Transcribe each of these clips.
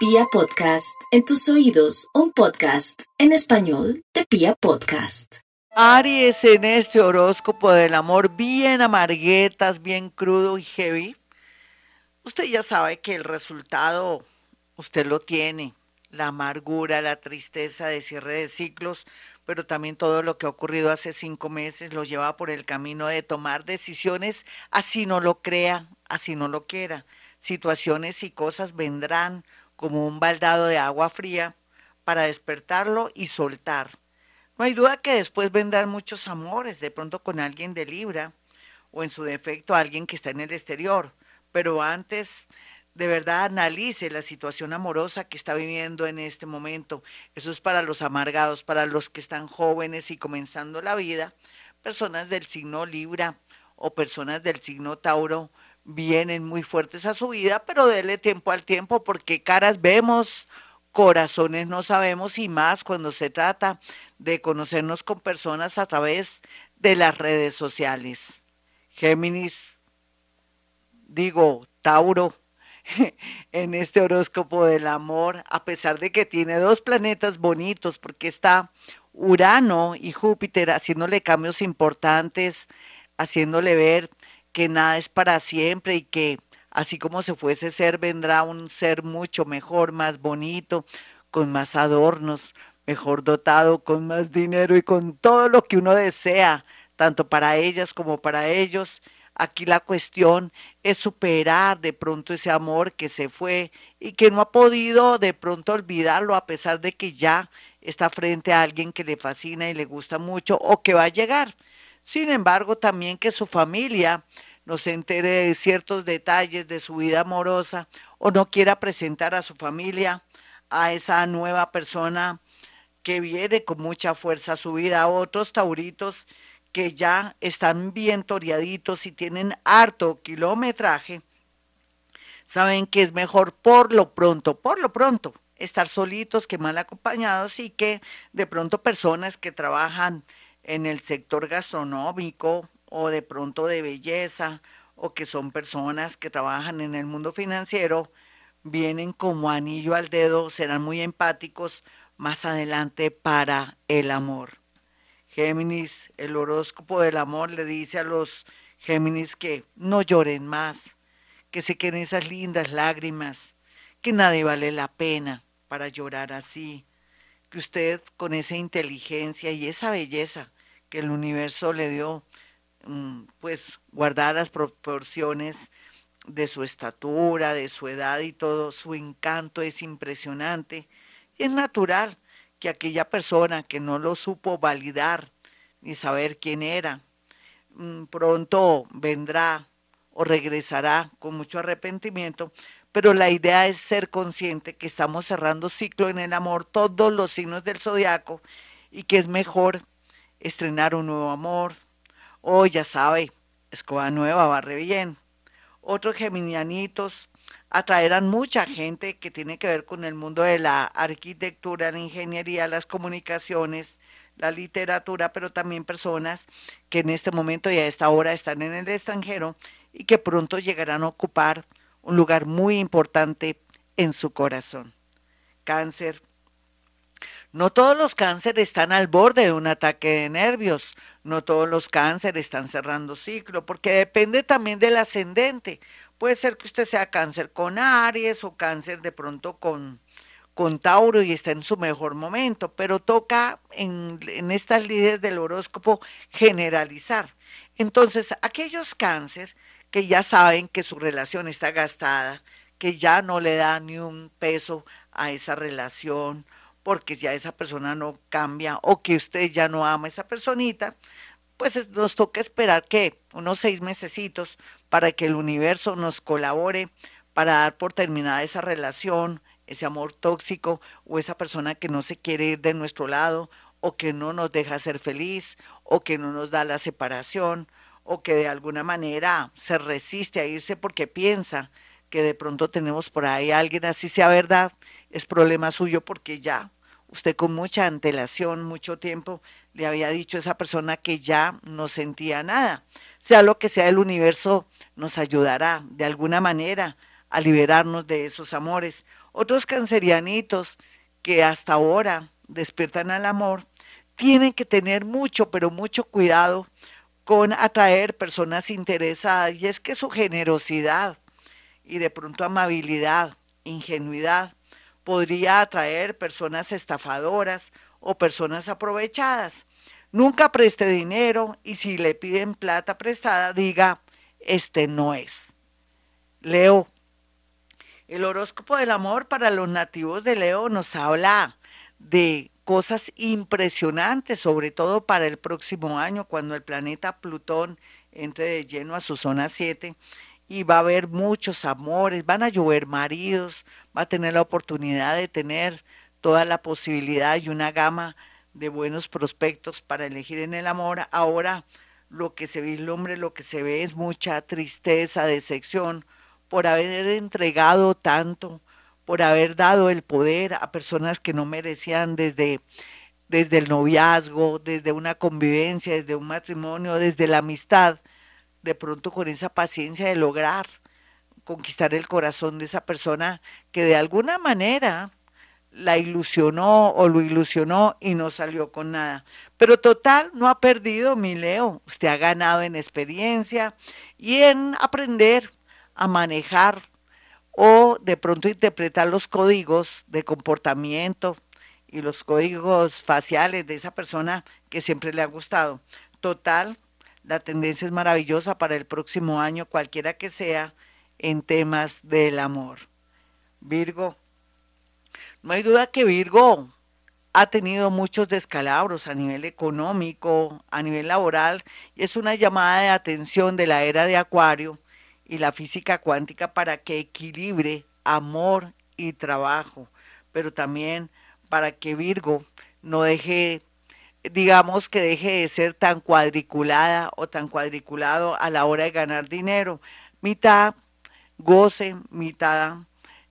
Pia Podcast, en tus oídos, un podcast en español de Pia Podcast. Aries en este horóscopo del amor bien amarguetas, bien crudo y heavy. Usted ya sabe que el resultado usted lo tiene, la amargura, la tristeza de cierre de ciclos, pero también todo lo que ha ocurrido hace cinco meses lo lleva por el camino de tomar decisiones así no lo crea, así no lo quiera. Situaciones y cosas vendrán como un baldado de agua fría para despertarlo y soltar. No hay duda que después vendrán muchos amores, de pronto con alguien de Libra o en su defecto alguien que está en el exterior, pero antes de verdad analice la situación amorosa que está viviendo en este momento. Eso es para los amargados, para los que están jóvenes y comenzando la vida, personas del signo Libra o personas del signo Tauro vienen muy fuertes a su vida, pero dele tiempo al tiempo porque caras vemos, corazones no sabemos y más cuando se trata de conocernos con personas a través de las redes sociales. Géminis, digo, Tauro, en este horóscopo del amor, a pesar de que tiene dos planetas bonitos, porque está Urano y Júpiter haciéndole cambios importantes, haciéndole ver que nada es para siempre y que así como se fuese ser, vendrá un ser mucho mejor, más bonito, con más adornos, mejor dotado, con más dinero y con todo lo que uno desea, tanto para ellas como para ellos. Aquí la cuestión es superar de pronto ese amor que se fue y que no ha podido de pronto olvidarlo a pesar de que ya está frente a alguien que le fascina y le gusta mucho o que va a llegar. Sin embargo, también que su familia no se entere de ciertos detalles de su vida amorosa o no quiera presentar a su familia a esa nueva persona que viene con mucha fuerza a su vida. Otros tauritos que ya están bien toreaditos y tienen harto kilometraje, saben que es mejor por lo pronto, por lo pronto, estar solitos que mal acompañados y que de pronto personas que trabajan en el sector gastronómico o de pronto de belleza o que son personas que trabajan en el mundo financiero, vienen como anillo al dedo, serán muy empáticos más adelante para el amor. Géminis, el horóscopo del amor le dice a los Géminis que no lloren más, que se queden esas lindas lágrimas, que nadie vale la pena para llorar así, que usted con esa inteligencia y esa belleza que el universo le dio, mm, pues guardar las proporciones de su estatura, de su edad y todo, su encanto es impresionante. Y es natural que aquella persona que no lo supo validar ni saber quién era, mm, pronto vendrá o regresará con mucho arrepentimiento, pero la idea es ser consciente que estamos cerrando ciclo en el amor, todos los signos del zodiaco, y que es mejor estrenar un nuevo amor, o ya sabe, escoba nueva, barre bien. Otros geminianitos atraerán mucha gente que tiene que ver con el mundo de la arquitectura, la ingeniería, las comunicaciones, la literatura, pero también personas que en este momento y a esta hora están en el extranjero y que pronto llegarán a ocupar un lugar muy importante en su corazón. Cáncer. No todos los cánceres están al borde de un ataque de nervios, no todos los cánceres están cerrando ciclo, porque depende también del ascendente. Puede ser que usted sea cáncer con Aries o cáncer de pronto con, con Tauro y está en su mejor momento, pero toca en, en estas líderes del horóscopo generalizar. Entonces, aquellos cáncer que ya saben que su relación está gastada, que ya no le da ni un peso a esa relación, porque ya esa persona no cambia o que usted ya no ama a esa personita, pues nos toca esperar que unos seis mesecitos para que el universo nos colabore para dar por terminada esa relación, ese amor tóxico o esa persona que no se quiere ir de nuestro lado o que no nos deja ser feliz o que no nos da la separación o que de alguna manera se resiste a irse porque piensa que de pronto tenemos por ahí alguien así sea verdad, es problema suyo porque ya usted con mucha antelación, mucho tiempo, le había dicho a esa persona que ya no sentía nada. Sea lo que sea, el universo nos ayudará de alguna manera a liberarnos de esos amores Otros cancerianitos que hasta ahora despiertan al amor, tienen que tener mucho, pero mucho cuidado con atraer personas interesadas. Y es que su generosidad y de pronto amabilidad, ingenuidad, podría atraer personas estafadoras o personas aprovechadas. Nunca preste dinero y si le piden plata prestada, diga, este no es. Leo. El horóscopo del amor para los nativos de Leo nos habla de cosas impresionantes, sobre todo para el próximo año, cuando el planeta Plutón entre de lleno a su zona 7 y va a haber muchos amores, van a llover maridos, va a tener la oportunidad de tener toda la posibilidad y una gama de buenos prospectos para elegir en el amor. Ahora lo que se vislumbre, lo que se ve es mucha tristeza, decepción por haber entregado tanto, por haber dado el poder a personas que no merecían desde, desde el noviazgo, desde una convivencia, desde un matrimonio, desde la amistad, de pronto con esa paciencia de lograr conquistar el corazón de esa persona que de alguna manera la ilusionó o lo ilusionó y no salió con nada. Pero total, no ha perdido, mi Leo. Usted ha ganado en experiencia y en aprender a manejar o de pronto interpretar los códigos de comportamiento y los códigos faciales de esa persona que siempre le ha gustado. Total, la tendencia es maravillosa para el próximo año, cualquiera que sea, en temas del amor. Virgo, no hay duda que Virgo ha tenido muchos descalabros a nivel económico, a nivel laboral, y es una llamada de atención de la era de Acuario y la física cuántica para que equilibre amor y trabajo, pero también para que Virgo no deje, digamos que deje de ser tan cuadriculada o tan cuadriculado a la hora de ganar dinero. Mitad goce, mitad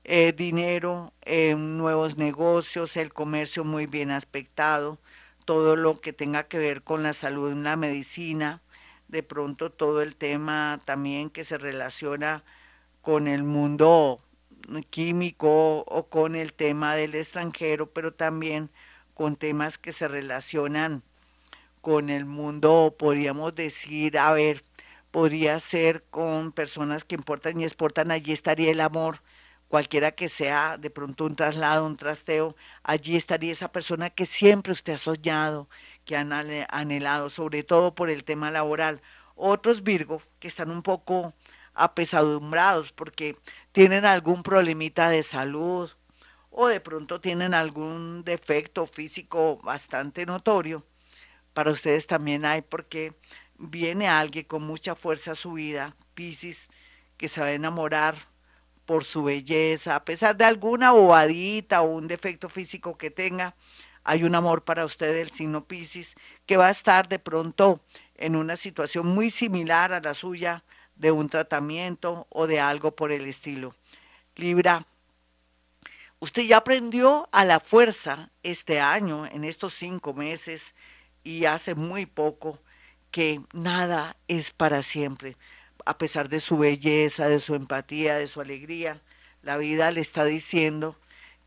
eh, dinero, eh, nuevos negocios, el comercio muy bien aspectado, todo lo que tenga que ver con la salud, la medicina, de pronto todo el tema también que se relaciona con el mundo químico o con el tema del extranjero, pero también con temas que se relacionan con el mundo, podríamos decir, a ver, podría ser con personas que importan y exportan, allí estaría el amor, cualquiera que sea de pronto un traslado, un trasteo, allí estaría esa persona que siempre usted ha soñado, que han anhelado, sobre todo por el tema laboral. Otros Virgo que están un poco apesadumbrados porque tienen algún problemita de salud o de pronto tienen algún defecto físico bastante notorio. Para ustedes también hay porque viene alguien con mucha fuerza a su vida, Piscis, que se va a enamorar por su belleza, a pesar de alguna bobadita o un defecto físico que tenga, hay un amor para usted del signo Piscis que va a estar de pronto en una situación muy similar a la suya de un tratamiento o de algo por el estilo. Libra, usted ya aprendió a la fuerza este año, en estos cinco meses y hace muy poco, que nada es para siempre. A pesar de su belleza, de su empatía, de su alegría, la vida le está diciendo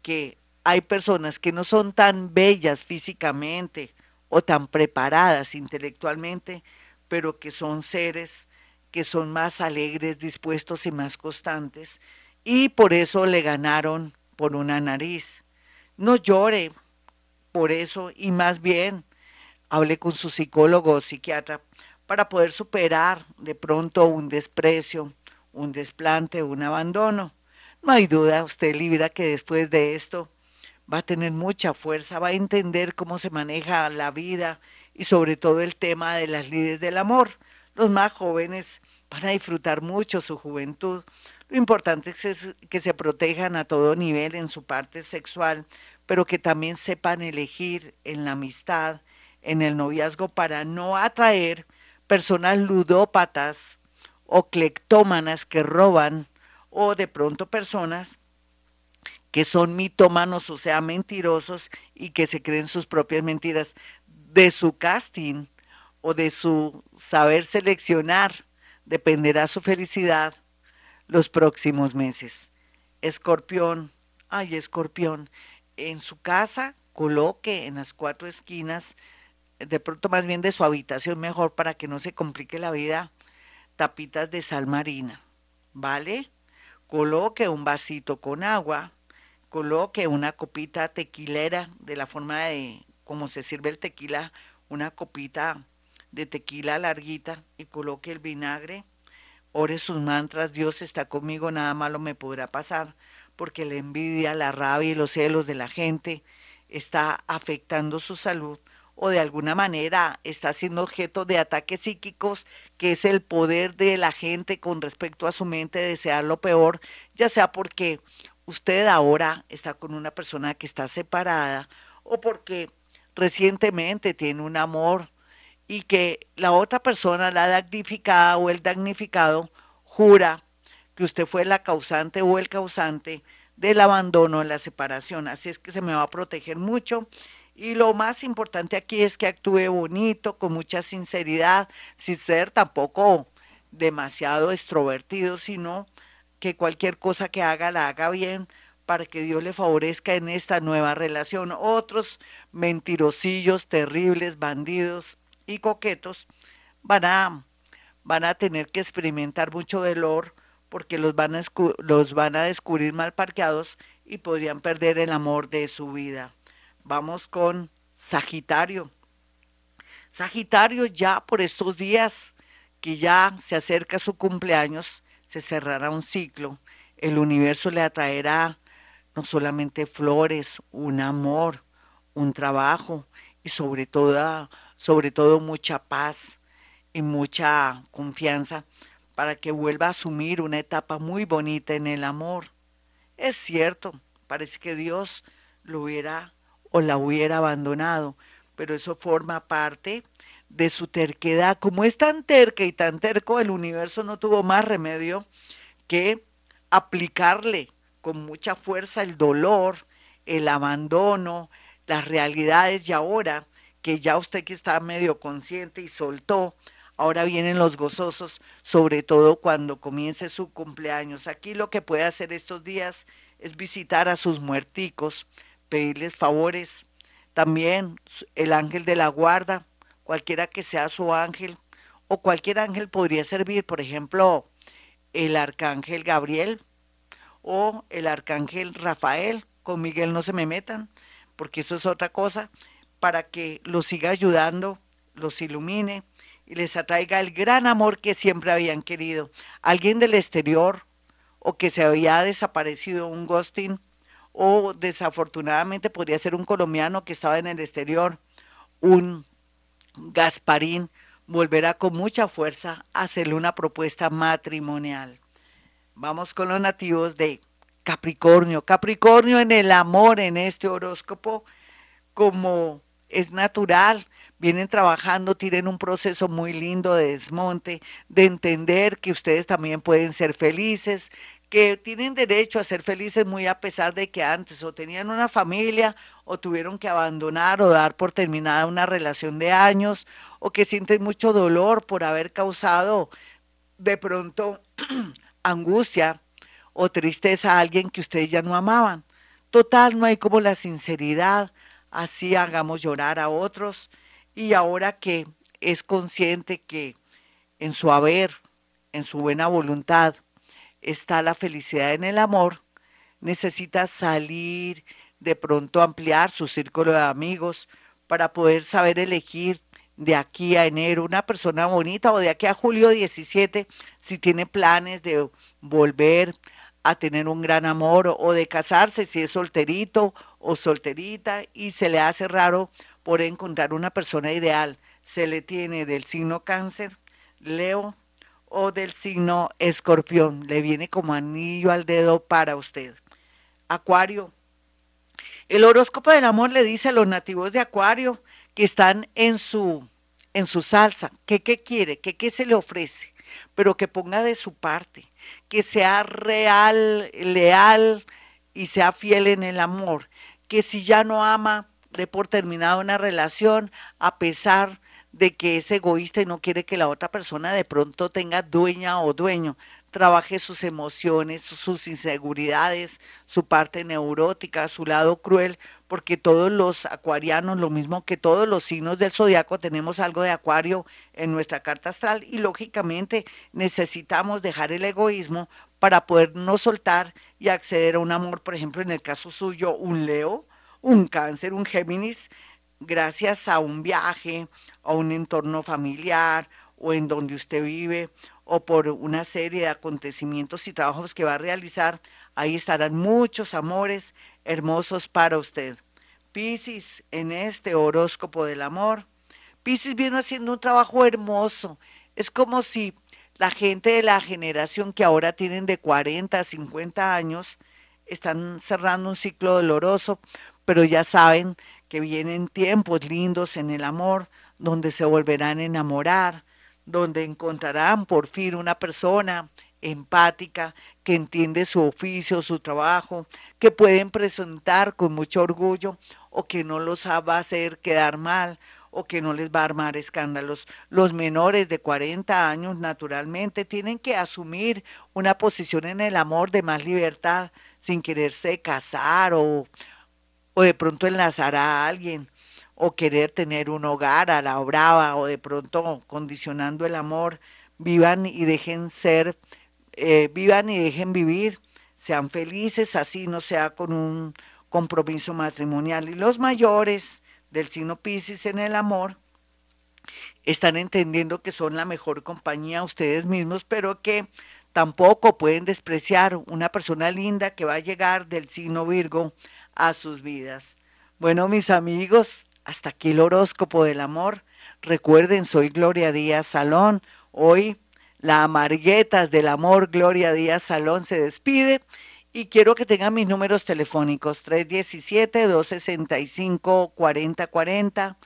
que hay personas que no son tan bellas físicamente o tan preparadas intelectualmente, pero que son seres que son más alegres, dispuestos y más constantes, y por eso le ganaron por una nariz. No llore por eso y más bien hable con su psicólogo o psiquiatra para poder superar de pronto un desprecio, un desplante, un abandono. No hay duda, usted libra que después de esto va a tener mucha fuerza, va a entender cómo se maneja la vida y sobre todo el tema de las lides del amor. Los más jóvenes van a disfrutar mucho su juventud. Lo importante es que se protejan a todo nivel en su parte sexual, pero que también sepan elegir en la amistad, en el noviazgo para no atraer personas ludópatas o clectómanas que roban o de pronto personas que son mitómanos, o sea, mentirosos y que se creen sus propias mentiras de su casting o de su saber seleccionar dependerá su felicidad los próximos meses. Escorpión, Ay, escorpión, en su casa coloque en las cuatro esquinas, de pronto más bien de su habitación mejor para que no se complique la vida, tapitas de sal marina, ¿vale? Coloque un vasito con agua, coloque una copita tequilera de la forma de como se sirve el tequila, una copita de tequila larguita y coloque el vinagre. Ore sus mantras, Dios está conmigo, nada malo me podrá pasar, porque la envidia, la rabia y los celos de la gente está afectando su salud o de alguna manera está siendo objeto de ataques psíquicos, que es el poder de la gente con respecto a su mente desear lo peor, ya sea porque usted ahora está con una persona que está separada o porque recientemente tiene un amor y que la otra persona, la damnificada o el damnificado, jura que usted fue la causante o el causante del abandono, la separación. Así es que se me va a proteger mucho. Y lo más importante aquí es que actúe bonito, con mucha sinceridad, sin ser tampoco demasiado extrovertido, sino que cualquier cosa que haga la haga bien para que Dios le favorezca en esta nueva relación. Otros mentirosillos terribles, bandidos y coquetos van a, van a tener que experimentar mucho dolor porque los van, a, los van a descubrir mal parqueados y podrían perder el amor de su vida. Vamos con Sagitario. Sagitario ya por estos días que ya se acerca su cumpleaños, se cerrará un ciclo. El universo le atraerá no solamente flores, un amor, un trabajo y sobre todo, sobre todo mucha paz y mucha confianza para que vuelva a asumir una etapa muy bonita en el amor. Es cierto, parece que Dios lo hubiera o la hubiera abandonado, pero eso forma parte de su terquedad. Como es tan terca y tan terco, el universo no tuvo más remedio que aplicarle con mucha fuerza el dolor, el abandono, las realidades y ahora que ya usted que está medio consciente y soltó, Ahora vienen los gozosos, sobre todo cuando comience su cumpleaños. Aquí lo que puede hacer estos días es visitar a sus muerticos, pedirles favores. También el ángel de la guarda, cualquiera que sea su ángel, o cualquier ángel podría servir, por ejemplo, el arcángel Gabriel o el arcángel Rafael. Con Miguel no se me metan, porque eso es otra cosa, para que los siga ayudando, los ilumine y les atraiga el gran amor que siempre habían querido. Alguien del exterior o que se había desaparecido un ghosting o desafortunadamente podría ser un colombiano que estaba en el exterior, un Gasparín, volverá con mucha fuerza a hacerle una propuesta matrimonial. Vamos con los nativos de Capricornio. Capricornio en el amor en este horóscopo, como es natural, vienen trabajando, tienen un proceso muy lindo de desmonte, de entender que ustedes también pueden ser felices, que tienen derecho a ser felices muy a pesar de que antes o tenían una familia o tuvieron que abandonar o dar por terminada una relación de años o que sienten mucho dolor por haber causado de pronto angustia o tristeza a alguien que ustedes ya no amaban. Total, no hay como la sinceridad, así hagamos llorar a otros y ahora que es consciente que en su haber, en su buena voluntad, está la felicidad en el amor, necesita salir, de pronto ampliar su círculo de amigos para poder saber elegir de aquí a enero una persona bonita o de aquí a julio 17 si tiene planes de volver a tener un gran amor o de casarse si es solterito o solterita y se le hace raro por encontrar una persona ideal. Se le tiene del signo cáncer, Leo o del signo escorpión. Le viene como anillo al dedo para usted. Acuario. El horóscopo del amor le dice a los nativos de Acuario que están en su, en su salsa, que qué quiere, que qué se le ofrece, pero que ponga de su parte, que sea real, leal y sea fiel en el amor, que si ya no ama, de por terminado una relación a pesar de que es egoísta y no quiere que la otra persona de pronto tenga dueña o dueño. trabaje sus emociones, sus inseguridades, su parte neurótica, su lado cruel, porque todos los acuarianos, lo mismo que todos los signos del zodiaco, tenemos algo de acuario en nuestra carta astral y lógicamente necesitamos dejar el egoísmo para poder no soltar y acceder a un amor, por ejemplo, en el caso suyo, un Leo, un cáncer, un Géminis, gracias a un viaje, a un entorno familiar o en donde usted vive o por una serie de acontecimientos y trabajos que va a realizar, ahí estarán muchos amores hermosos para usted. Piscis, en este horóscopo del amor, Piscis viene haciendo un trabajo hermoso. Es como si la gente de la generación que ahora tienen de 40 50 años están cerrando un ciclo doloroso, pero ya saben que vienen tiempos lindos en el amor, donde se volverán a enamorar, donde encontrarán por fin una persona empática que entiende su oficio, su trabajo, que pueden presentar con mucho orgullo o que no los va a hacer quedar mal o que no les va a armar escándalos. Los menores de 40 años naturalmente tienen que asumir una posición en el amor de más libertad sin quererse casar o, o de pronto enlazar a alguien o querer tener un hogar a la brava o de pronto condicionando el amor, vivan y dejen ser, eh, vivan y dejen vivir, sean felices, así no sea con un compromiso matrimonial. Y los mayores del signo Pisces en el amor están entendiendo que son la mejor compañía ustedes mismos, pero que tampoco pueden despreciar una persona linda que va a llegar del signo Virgo a sus vidas. Bueno, mis amigos, hasta aquí el horóscopo del amor. Recuerden, soy Gloria Díaz Salón. Hoy la Amarguetas del Amor, Gloria Díaz Salón, se despide y quiero que tengan mis números telefónicos 317-265-4040,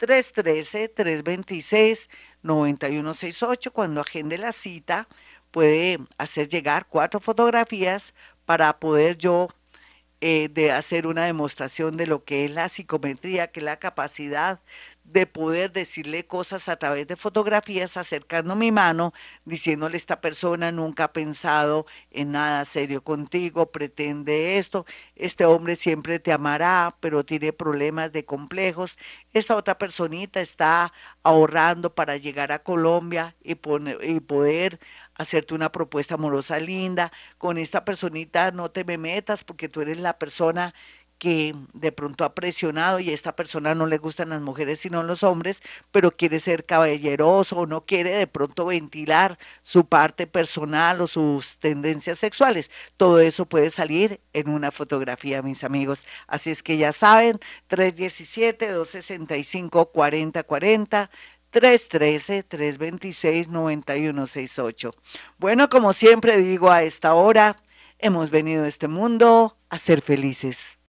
313-326-9168. Cuando agende la cita, puede hacer llegar cuatro fotografías para poder yo eh, de hacer una demostración de lo que es la psicometría, que es la capacidad de poder decirle cosas a través de fotografías, acercando mi mano, diciéndole esta persona nunca ha pensado en nada serio contigo, pretende esto, este hombre siempre te amará, pero tiene problemas de complejos, esta otra personita está ahorrando para llegar a Colombia y, y poder hacerte una propuesta amorosa linda, con esta personita no te me metas porque tú eres la persona que de pronto ha presionado y a esta persona no le gustan las mujeres sino los hombres, pero quiere ser caballeroso o no quiere de pronto ventilar su parte personal o sus tendencias sexuales. Todo eso puede salir en una fotografía, mis amigos. Así es que ya saben, 317-265-4040. 313-326-9168. Bueno, como siempre digo a esta hora, hemos venido a este mundo a ser felices.